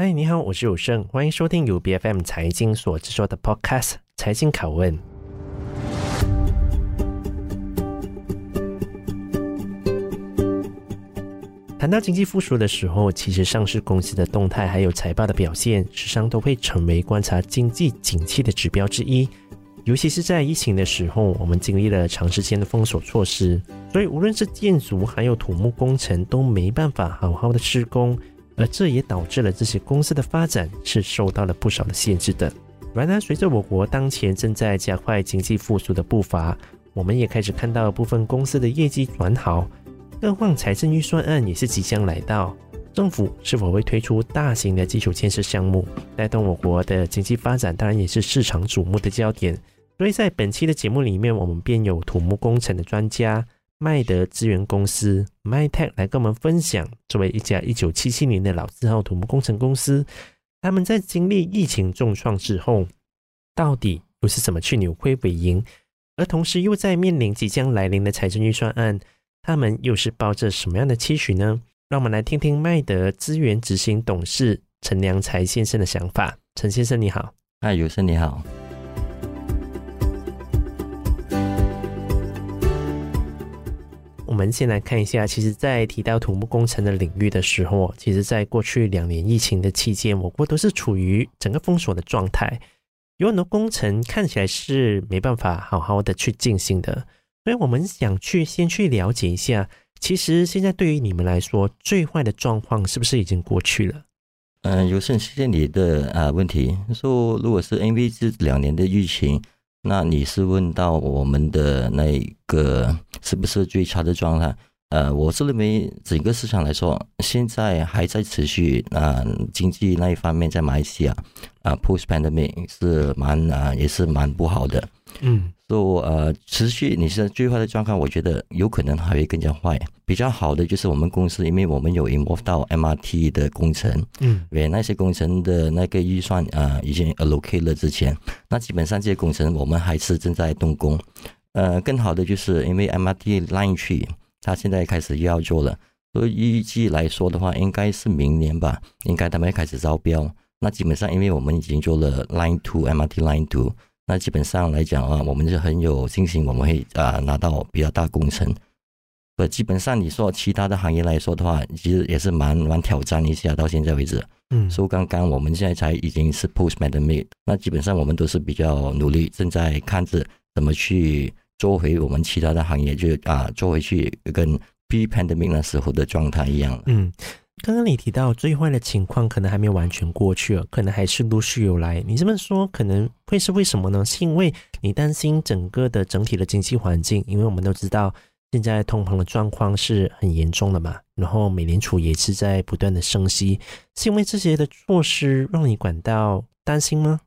嗨，你好，我是有胜，欢迎收听由 BFM 财经所制作的 Podcast《财经拷问》。谈到经济复苏的时候，其实上市公司的动态还有财报的表现，时常都会成为观察经济景气的指标之一。尤其是在疫情的时候，我们经历了长时间的封锁措施，所以无论是建筑还有土木工程都没办法好好的施工。而这也导致了这些公司的发展是受到了不少的限制的。然而，随着我国当前正在加快经济复苏的步伐，我们也开始看到部分公司的业绩转好。更换财政预算案也是即将来到，政府是否会推出大型的基础建设项目，带动我国的经济发展，当然也是市场瞩目的焦点。所以在本期的节目里面，我们便有土木工程的专家。麦德资源公司 （MyTech） 来跟我们分享，作为一家一九七七年的老字号土木工程公司，他们在经历疫情重创之后，到底又是怎么去扭亏为盈？而同时又在面临即将来临的财政预算案，他们又是抱着什么样的期许呢？让我们来听听麦德资源执行董事陈良才先生的想法。陈先生你好，嗨，有生你好。我们先来看一下，其实，在提到土木工程的领域的时候，其实，在过去两年疫情的期间，我国都是处于整个封锁的状态，有很多工程看起来是没办法好好的去进行的。所以，我们想去先去了解一下，其实现在对于你们来说，最坏的状况是不是已经过去了？嗯，有幸谢谢你的啊问题。说如果是因为这两年的疫情。那你是问到我们的那个是不是最差的状态？呃，我是认为整个市场来说，现在还在持续啊、经济那一方面在马来西亚啊，post pandemic 是蛮啊、也是蛮不好的。嗯，说、so, 呃，持续你是最坏的状况，我觉得有可能还会更加坏。比较好的就是我们公司，因为我们有 involve 到 MRT 的工程，嗯，因为那些工程的那个预算啊、呃，已经 allocate 了之前，那基本上这些工程我们还是正在动工。呃，更好的就是因为 MRT Line 去它现在开始又要做了，所以预计来说的话，应该是明年吧，应该他们会开始招标。那基本上因为我们已经做了 Line Two MRT Line Two。那基本上来讲啊，我们就很有信心，我们会啊拿到比较大工程。不，基本上你说其他的行业来说的话，其实也是蛮蛮挑战一下，到现在为止。嗯，所以刚刚我们现在才已经是 post pandemic，那基本上我们都是比较努力，正在看着怎么去做回我们其他的行业，就啊做回去跟 pre pandemic 那时候的状态一样。嗯。刚刚你提到最坏的情况可能还没有完全过去，可能还是陆续有来。你这么说可能会是为什么呢？是因为你担心整个的整体的经济环境，因为我们都知道现在通膨的状况是很严重的嘛。然后美联储也是在不断的升息，是因为这些的措施让你感到担心吗？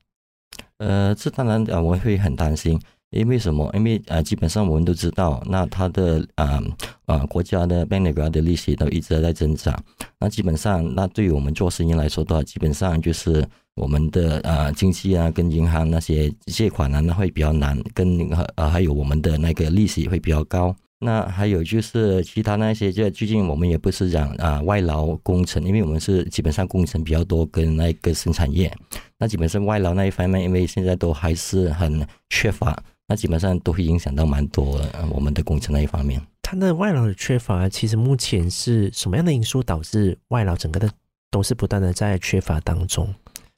呃，这当然啊，我会很担心。因为什么？因为啊，基本上我们都知道，那它的啊啊国家的 bank 的利息都一直在增长。那基本上，那对于我们做生意来说的话，基本上就是我们的啊经济啊跟银行那些借款啊，那会比较难，跟啊还有我们的那个利息会比较高。那还有就是其他那些，就最近我们也不是讲啊外劳工程，因为我们是基本上工程比较多，跟那个生产业，那基本上外劳那一方面，因为现在都还是很缺乏，那基本上都会影响到蛮多我们的工程那一方面。它的外劳的缺乏，其实目前是什么样的因素导致外劳整个的都是不断的在缺乏当中？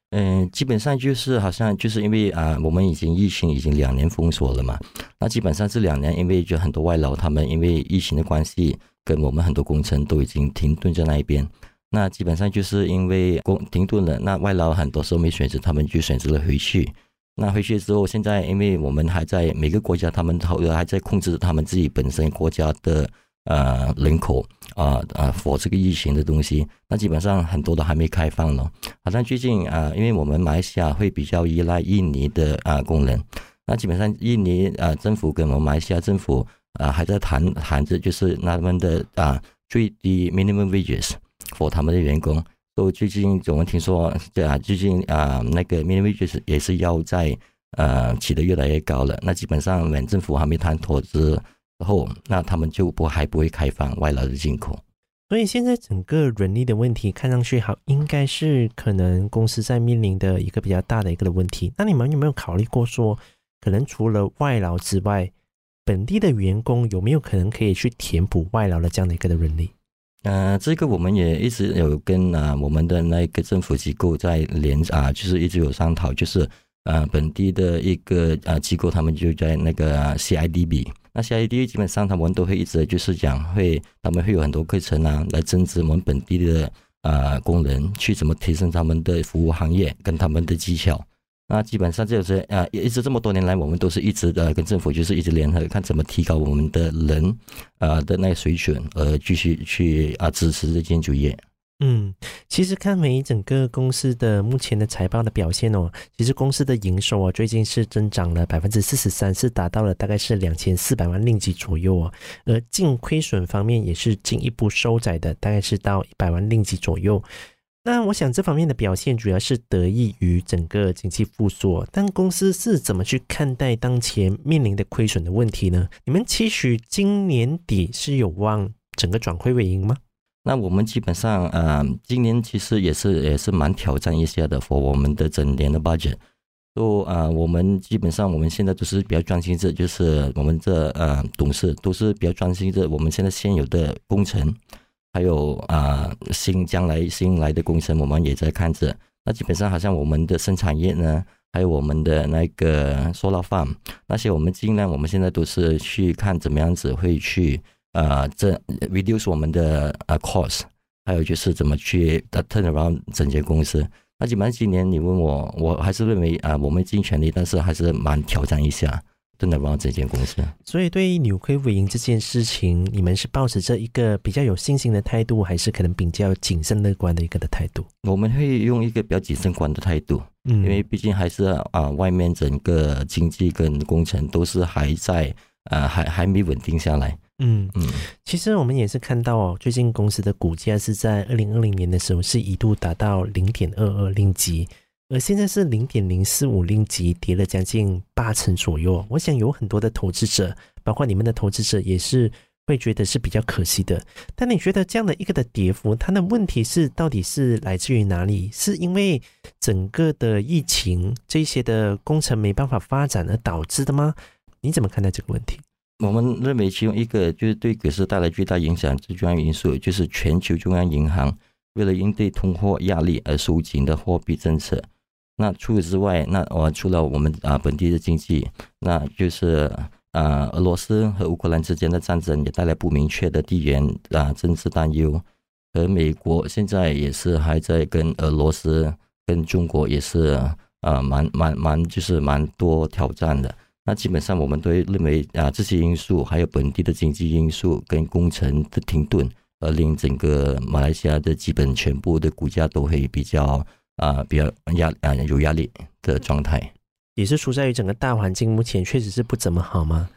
嗯，基本上就是好像就是因为啊，我们已经疫情已经两年封锁了嘛。那基本上这两年，因为就很多外劳他们因为疫情的关系，跟我们很多工程都已经停顿在那一边。那基本上就是因为工停顿了，那外劳很多时候没选择，他们就选择了回去。那回去之后，现在因为我们还在每个国家，他们都还在控制他们自己本身国家的。呃，人口啊啊，否、呃、这个疫情的东西，那基本上很多都还没开放呢。好像最近啊、因为我们马来西亚会比较依赖印尼的啊、呃、工人，那基本上印尼啊、政府跟我们马来西亚政府啊、还在谈谈着，就是他们的啊、最低 minimum wages for 他们的员工。都最近我们听说，对啊，最近啊、那个 minimum wage 也是要在呃起得越来越高了。那基本上，我们政府还没谈妥之后，那他们就不还不会开放外劳的进口，所以现在整个人力的问题看上去好，应该是可能公司在面临的一个比较大的一个的问题。那你们有没有考虑过说，可能除了外劳之外，本地的员工有没有可能可以去填补外劳的这样的一个的人力？呃，这个我们也一直有跟啊我们的那个政府机构在联啊，就是一直有商讨，就是呃本地的一个呃机构，他们就在那个 CIDB。那 CIDB 基本上他们都会一直就是讲会，他们会有很多课程啊，来增值我们本地的呃工人，去怎么提升他们的服务行业跟他们的技巧。那基本上就是呃，一直这么多年来，我们都是一直的跟政府就是一直联合，看怎么提高我们的人呃的那个水准，而，继续去啊支持这建筑业。嗯，其实看回整个公司的目前的财报的表现哦，其实公司的营收啊最近是增长了百分之四十三，是达到了大概是两千四百万令吉左右哦，而净亏损方面也是进一步收窄的，大概是到一百万令吉左右。那我想这方面的表现主要是得益于整个经济复苏，但公司是怎么去看待当前面临的亏损的问题呢？你们期许今年底是有望整个转亏为盈吗？那我们基本上，呃，今年其实也是也是蛮挑战一些的，for 我们的整年的 budget。都呃，我们基本上我们现在都是比较专心着，就是我们这呃董事都是比较专心着我们现在现有的工程。还有啊、新将来新来的工程，我们也在看着。那基本上好像我们的生产业呢，还有我们的那个 solar farm，那些我们尽量，我们现在都是去看怎么样子会去啊，这、reduce 我们的啊 cost，还有就是怎么去 turn around 整间公司。那基本上今年你问我，我还是认为啊、我们尽全力，但是还是蛮挑战一下。真的帮这间公司，所以对于扭亏为盈这件事情，你们是抱持着一个比较有信心的态度，还是可能比较谨慎乐观的一个的态度？我们会用一个比较谨慎观的态度，嗯，因为毕竟还是啊，外面整个经济跟工程都是还在呃，还还没稳定下来。嗯嗯，其实我们也是看到哦，最近公司的股价是在二零二零年的时候是一度达到零点二二令吉。而现在是零点零四五令吉，跌了将近八成左右。我想有很多的投资者，包括你们的投资者，也是会觉得是比较可惜的。但你觉得这样的一个的跌幅，它的问题是到底是来自于哪里？是因为整个的疫情这些的工程没办法发展而导致的吗？你怎么看待这个问题？我们认为其中一个就是对股市带来巨大影响最重要因素，就是全球中央银行为了应对通货压力而收紧的货币政策。那除此之外，那我除了我们啊本地的经济，那就是啊俄罗斯和乌克兰之间的战争也带来不明确的地缘啊政治担忧，而美国现在也是还在跟俄罗斯跟中国也是啊蛮蛮蛮就是蛮多挑战的。那基本上我们都认为啊这些因素，还有本地的经济因素跟工程的停顿，而令整个马来西亚的基本全部的股价都会比较。啊，比较压啊有压力的状态，也是出在于整个大环境目前确实是不怎么好吗？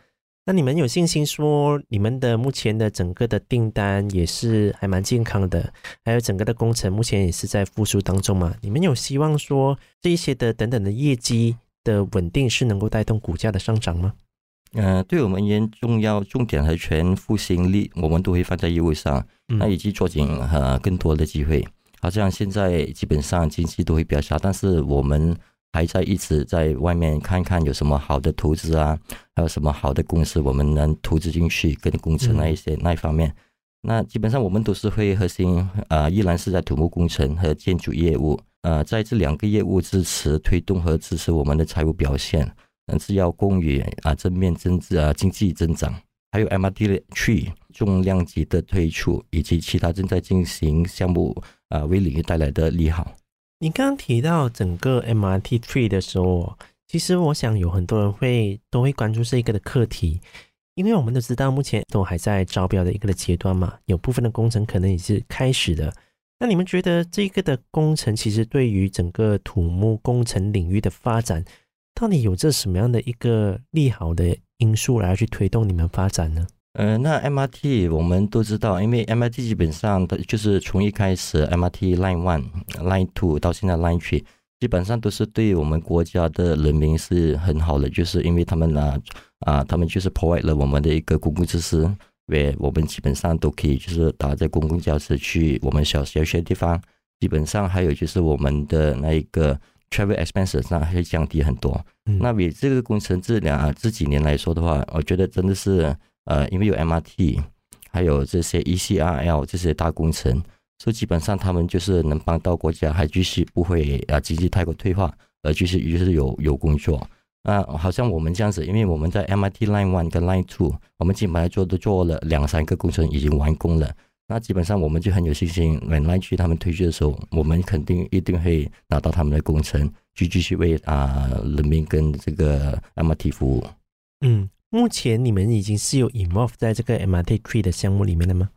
那你们有信心说你们的目前的整个的订单也是还蛮健康的，还有整个的工程目前也是在复苏当中嘛？你们有希望说这一些的等等的业绩的稳定是能够带动股价的上涨吗？嗯、呃，对我们而言，重要重点和全复兴力，我们都会放在业务上，那以及抓紧呃更多的机会。好像现在基本上经济都会比较差，但是我们还在一直在外面看看有什么好的投资啊，还有什么好的公司我们能投资进去，跟工程那一些那一方面。那基本上我们都是会核心啊、呃，依然是在土木工程和建筑业务。呃，在这两个业务支持推动和支持我们的财务表现，但是要供予啊正面增值啊经济增长。还有 MRT 去重量级的推出，以及其他正在进行项目啊，为领域带来的利好。你刚刚提到整个 MRT Three 的时候，其实我想有很多人会都会关注这一个的课题，因为我们都知道目前都还在招标的一个的阶段嘛，有部分的工程可能也是开始的。那你们觉得这个的工程其实对于整个土木工程领域的发展，到底有着什么样的一个利好的因素来去推动你们发展呢？呃，那 MRT 我们都知道，因为 MRT 基本上它就是从一开始 MRT Line One、Line Two 到现在 Line Three，基本上都是对我们国家的人民是很好的，就是因为他们呢啊，啊，他们就是 provide 了我们的一个公共设施为我们基本上都可以就是搭在公共交通去我们小小学的地方，基本上还有就是我们的那一个 travel expenses 上会降低很多。嗯、那比这个工程质量啊这几年来说的话，我觉得真的是呃，因为有 MRT，还有这些 ECRL 这些大工程，所以基本上他们就是能帮到国家，还继续不会啊经济太过退化，而继续就是有有工作。啊，好像我们这样子，因为我们在 MRT Line One 跟 Line Two，我们基本上做都做了两三个工程已经完工了。那基本上我们就很有信心，When Line Three 他们推出的时候，我们肯定一定会拿到他们的工程，去继续为啊人民跟这个 MRT 服务。嗯，目前你们已经是有 involve 在这个 MRT Three 的项目里面了吗？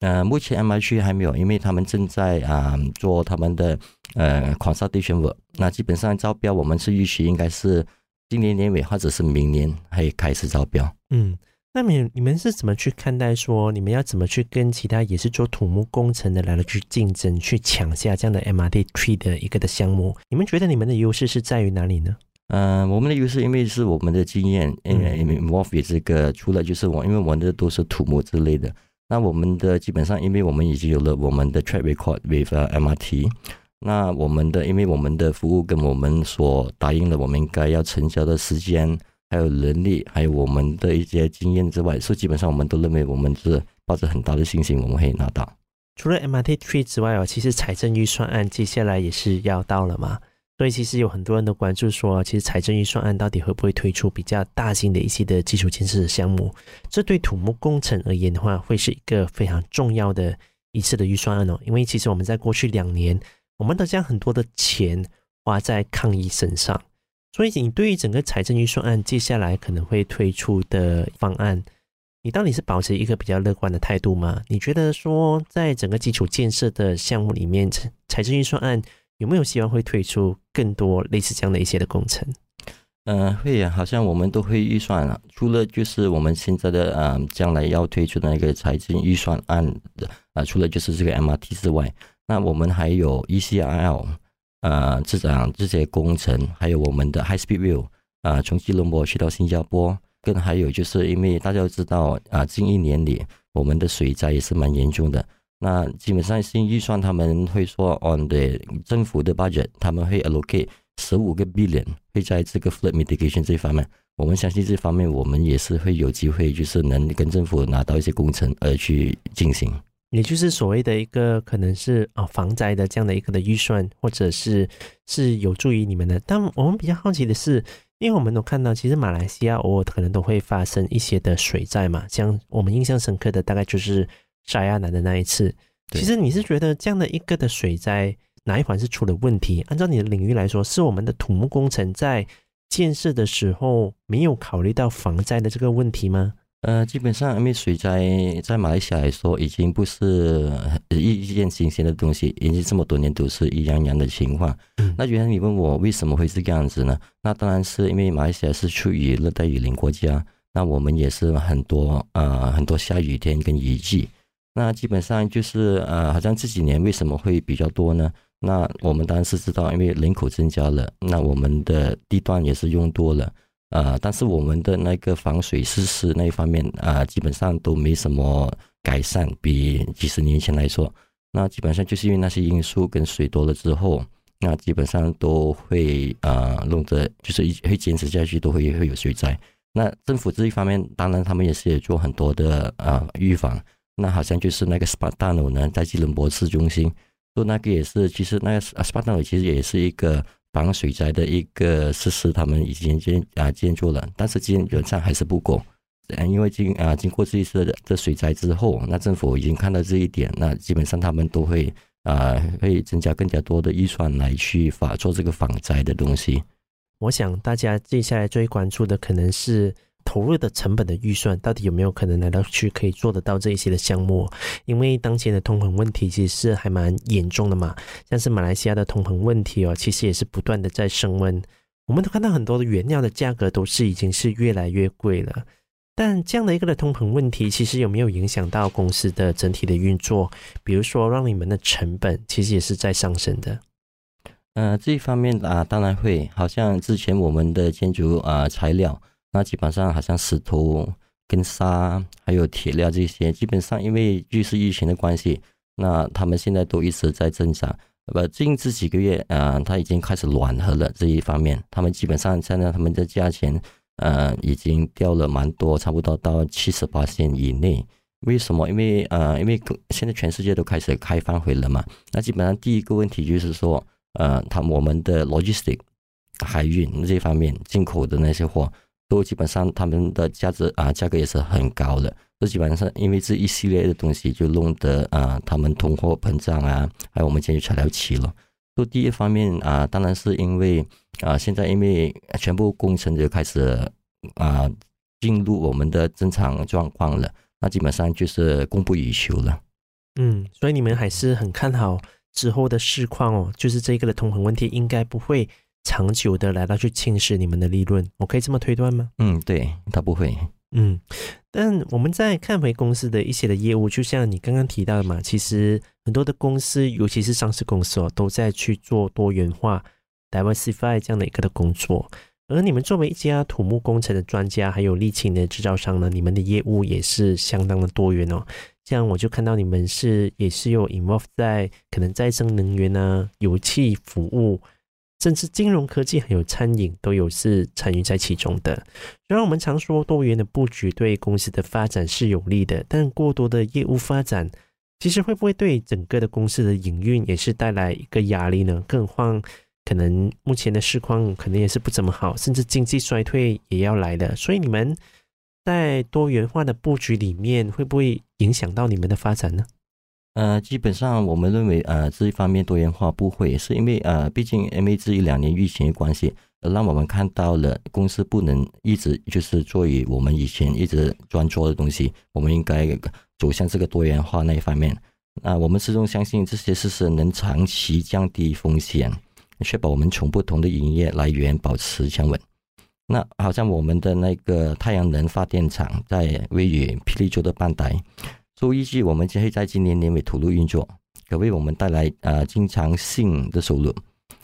呃，目前 MRT 还没有，因为他们正在啊做他们的呃 consultation work。那基本上招标，我们是预期应该是。今年年尾或者是明年会开始招标。嗯，那你你们是怎么去看待说，你们要怎么去跟其他也是做土木工程的来了去竞争，去抢下这样的 MRT Three 的一个的项目？你们觉得你们的优势是在于哪里呢？嗯、呃，我们的优势因为是我们的经验，因为因为 involve 这个除了就是我，因为我们的都是土木之类的，那我们的基本上，因为我们已经有了我们的 track record with MRT。那我们的，因为我们的服务跟我们所答应的，我们应该要成交的时间，还有能力，还有我们的一些经验之外，所以基本上我们都认为我们是抱着很大的信心，我们可以拿到。除了 MRT Three 之外哦，其实财政预算案接下来也是要到了嘛，所以其实有很多人都关注说，其实财政预算案到底会不会推出比较大型的一些的基础建设的项目？这对土木工程而言的话，会是一个非常重要的一次的预算案哦，因为其实我们在过去两年。我们都将很多的钱花在抗疫身上，所以你对于整个财政预算案接下来可能会推出的方案，你到底是保持一个比较乐观的态度吗？你觉得说，在整个基础建设的项目里面，财政预算案有没有希望会推出更多类似这样的一些的工程？嗯、呃，会啊，好像我们都会预算了，除了就是我们现在的嗯、呃，将来要推出的那个财政预算案的啊、除了就是这个 MRT 之外。那我们还有 ECRL，呃，这样这些工程，还有我们的 High Speed Rail，啊，从吉隆坡去到新加坡，更还有就是因为大家都知道啊，近一年里我们的水灾也是蛮严重的。那基本上新预算他们会说，on the 政府的 budget，他们会 allocate 十五个 billion 会在这个 flood mitigation 这方面。我们相信这方面我们也是会有机会，就是能跟政府拿到一些工程而去进行。也就是所谓的一个可能是啊防灾的这样的一个的预算，或者是是有助于你们的。但我们比较好奇的是，因为我们都看到，其实马来西亚偶尔可能都会发生一些的水灾嘛，像我们印象深刻的大概就是沙亚南的那一次。其实你是觉得这样的一个的水灾哪一环是出了问题？按照你的领域来说，是我们的土木工程在建设的时候没有考虑到防灾的这个问题吗？呃，基本上因为水灾在马来西亚来说已经不是一一件新鲜的东西，已经这么多年都是一样样的情况。嗯，那原来你问我为什么会是这样子呢？那当然是因为马来西亚是处于热带雨林国家，那我们也是很多呃很多下雨天跟雨季。那基本上就是呃，好像这几年为什么会比较多呢？那我们当然是知道，因为人口增加了，那我们的地段也是用多了。呃，但是我们的那个防水设施那一方面啊，基本上都没什么改善，比几十年前来说，那基本上就是因为那些因素跟水多了之后，那基本上都会呃弄得就是会坚持下去，都会会有水灾。那政府这一方面，当然他们也是有做很多的呃预防。那好像就是那个 Smart Tunnel 呢，在吉隆坡市中心，说那个也是，其实那个 Smart Tunnel 其实也是一个。防水灾的一个设施，他们已经建啊建筑了，但是基本上还是不够。因为经啊经过这一次的这水灾之后，那政府已经看到这一点，那基本上他们都会啊会增加更加多的预算来去法做这个防灾的东西。我想大家接下来最关注的可能是。投入的成本的预算到底有没有可能来到去可以做得到这一些的项目？因为当前的通膨问题其实是还蛮严重的嘛，像是马来西亚的通膨问题哦，其实也是不断的在升温。我们都看到很多的原料的价格都是已经是越来越贵了。但这样的一个的通膨问题，其实有没有影响到公司的整体的运作？比如说让你们的成本其实也是在上升的。呃，这一方面啊，当然会。好像之前我们的建筑啊材料。那基本上好像石头跟沙还有铁料这些，基本上因为就是疫情的关系，那他们现在都一直在增长。不，近这几个月，呃，它已经开始暖和了这一方面，他们基本上现在他们的价钱，呃，已经掉了蛮多，差不多到七十八线以内。为什么？因为呃，因为现在全世界都开始开放回了嘛。那基本上第一个问题就是说，呃，他我们的 logistic 海运这方面进口的那些货，都基本上他们的价值啊，价格也是很高的。这基本上因为这一系列的东西，就弄得啊，他们通货膨胀啊，还有我们建议材料期了。说第一方面啊，当然是因为啊，现在因为全部工程就开始啊进入我们的正常状况了，那基本上就是供不应求了。嗯，所以你们还是很看好之后的市况哦，就是这个的通膨问题应该不会长久的来到去侵蚀你们的利润，我可以这么推断吗？嗯，对，他不会。嗯，但我们再看回公司的一些的业务，就像你刚刚提到的嘛，其实很多的公司，尤其是上市公司哦，都在去做多元化 （diversify） 这样的一个的工作。而你们作为一家土木工程的专家，还有沥青的制造商呢，你们的业务也是相当的多元哦。这样我就看到你们是也是有 involve 在可能再生能源啊、油气服务。甚至金融科技还有餐饮都有是参与在其中的。虽然我们常说多元的布局对公司的发展是有利的，但过多的业务发展，其实会不会对整个的公司的营运也是带来一个压力呢？更何况可能目前的市况可能也是不怎么好，甚至经济衰退也要来了。所以你们在多元化的布局里面，会不会影响到你们的发展呢？呃，基本上我们认为，呃，这一方面多元化不会，是因为呃，毕竟因为这一两年疫情的关系，让我们看到了公司不能一直就是做于我们以前一直专做的东西，我们应该走向这个多元化那一方面。那我们始终相信这些事实能长期降低风险，确保我们从不同的营业来源保持强稳。那好像我们的那个太阳能发电厂在位于霹雳州的半岛。都预计我们将会在今年年尾投入运作，可为我们带来呃经常性的收入。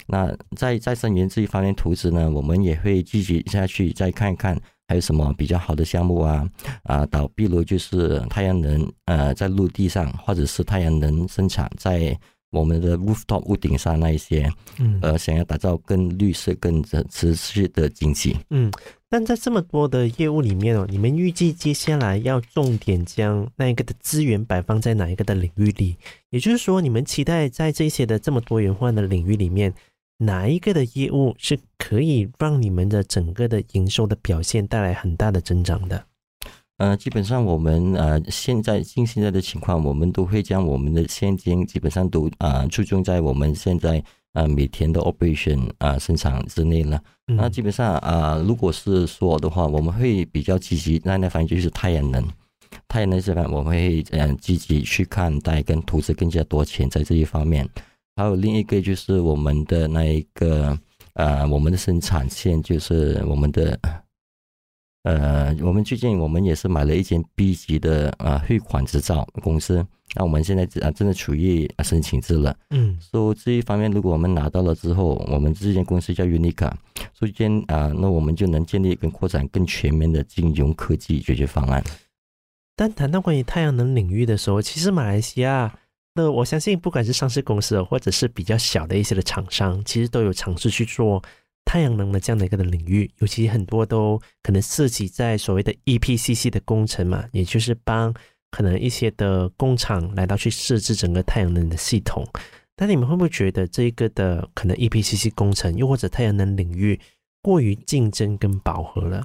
那在再生能源这一方面投资呢，我们也会继续下去再看一看还有什么比较好的项目啊啊，到、呃、比如就是太阳能呃在陆地上，或者是太阳能生产在我们的 rooftop 屋顶上那一些，嗯，呃，想要打造更绿色、更持续的经济，嗯。但在这么多的业务里面哦，你们预计接下来要重点将那一个的资源摆放在哪一个的领域里？也就是说，你们期待在这些的这么多元化的领域里面，哪一个的业务是可以让你们的整个的营收的表现带来很大的增长的？呃，基本上我们呃现在近现在的情况，我们都会将我们的现金基本上都啊注重在我们现在。啊，每天的 operation 啊，生产之内呢。那基本上啊，如果是说的话，我们会比较积极。那那反正就是太阳能，太阳能这边我们会嗯积极去看待跟投资更加多钱在这一方面。还有另一个就是我们的那一个呃，我们的生产线就是我们的。呃，我们最近我们也是买了一间 B 级的呃汇款执照公司，那我们现在啊正在处于申请制了。嗯，所以这一方面，如果我们拿到了之后，我们这间公司叫 Unica，所以间啊，那我们就能建立跟扩展更全面的金融科技解决方案。但谈到关于太阳能领域的时候，其实马来西亚，那我相信不管是上市公司或者是比较小的一些的厂商，其实都有尝试去做。太阳能的这样的一个的领域，尤其很多都可能涉及在所谓的 EPCC 的工程嘛，也就是帮可能一些的工厂来到去设置整个太阳能的系统。但你们会不会觉得这个的可能 EPCC 工程，又或者太阳能领域过于竞争跟饱和了？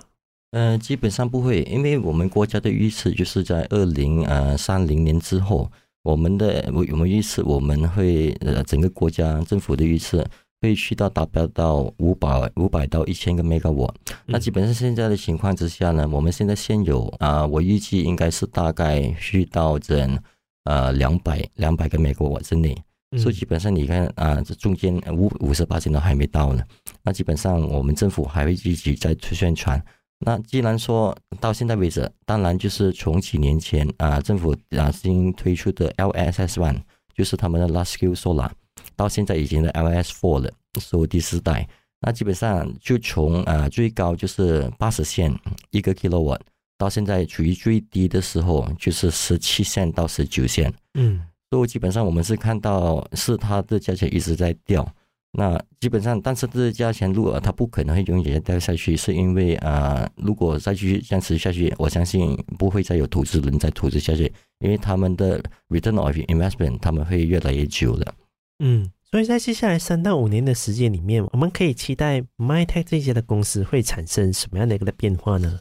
呃，基本上不会，因为我们国家的预测就是在二零呃三零年之后，我们的我我们预测我们会呃整个国家政府的预测。会去到达标到五百五百到一千个 megawatt，那基本上现在的情况之下呢，我们现在现有啊、呃，我预计应该是大概去到整呃两百两百个 megawatt 之内，所以基本上你看啊，这中间五五十八千都还没到呢。那基本上我们政府还会继续在推宣传。那既然说到现在为止，当然就是从几年前啊，政府啊新推出的 LSS One，就是他们的 Large Scale Solar。到现在已经是 LS Four 了，所以第四代，那基本上就从呃最高就是八十线一个 kilowatt，到现在处于最低的时候，就是十七线到十九线。嗯，所以基本上我们是看到是它的价钱一直在掉。那基本上，但是这个价钱如果它不可能会永远掉下去，是因为啊、呃，如果再继续这样持续下去，我相信不会再有投资人再投资下去，因为他们的 return of investment 他们会越来越久了。嗯，所以在接下来三到五年的时间里面，我们可以期待 MyTech 这些的公司会产生什么样的一个的变化呢？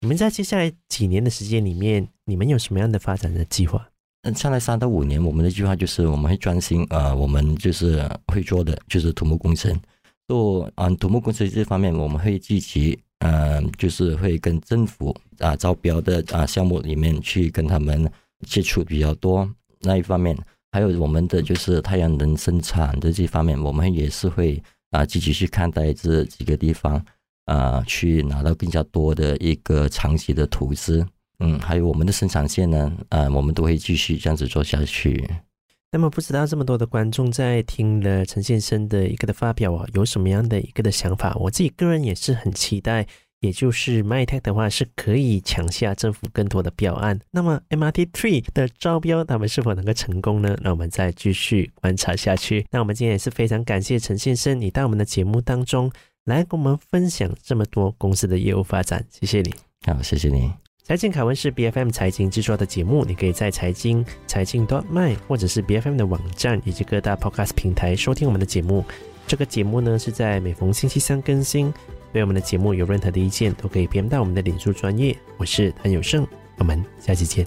你们在接下来几年的时间里面，你们有什么样的发展的计划？嗯，下来三到五年，我们的计划就是我们会专心，呃，我们就是会做的就是土木工程。做啊，土木工程这方面，我们会积极，嗯、呃，就是会跟政府啊招标的啊项目里面去跟他们接触比较多。那一方面，还有我们的就是太阳能生产的这方面，我们也是会啊积极去看待这几个地方，啊，去拿到更加多的一个长期的投资。嗯，还有我们的生产线呢，啊，我们都会继续这样子做下去。那么，不知道这么多的观众在听了陈先生的一个的发表啊，有什么样的一个的想法？我自己个人也是很期待，也就是 MyTech 的话是可以抢下政府更多的标案。那么 MRT Three 的招标，他们是否能够成功呢？那我们再继续观察下去。那我们今天也是非常感谢陈先生，你到我们的节目当中来跟我们分享这么多公司的业务发展，谢谢你。好，谢谢你。财经凯文是 B F M 财经制作的节目，你可以在财经财经 dot my 或者是 B F M 的网站以及各大 Podcast 平台收听我们的节目。这个节目呢是在每逢星期三更新。对我们的节目有任何的意见，都可以编到我们的领书专业。我是谭友胜，我们下期见。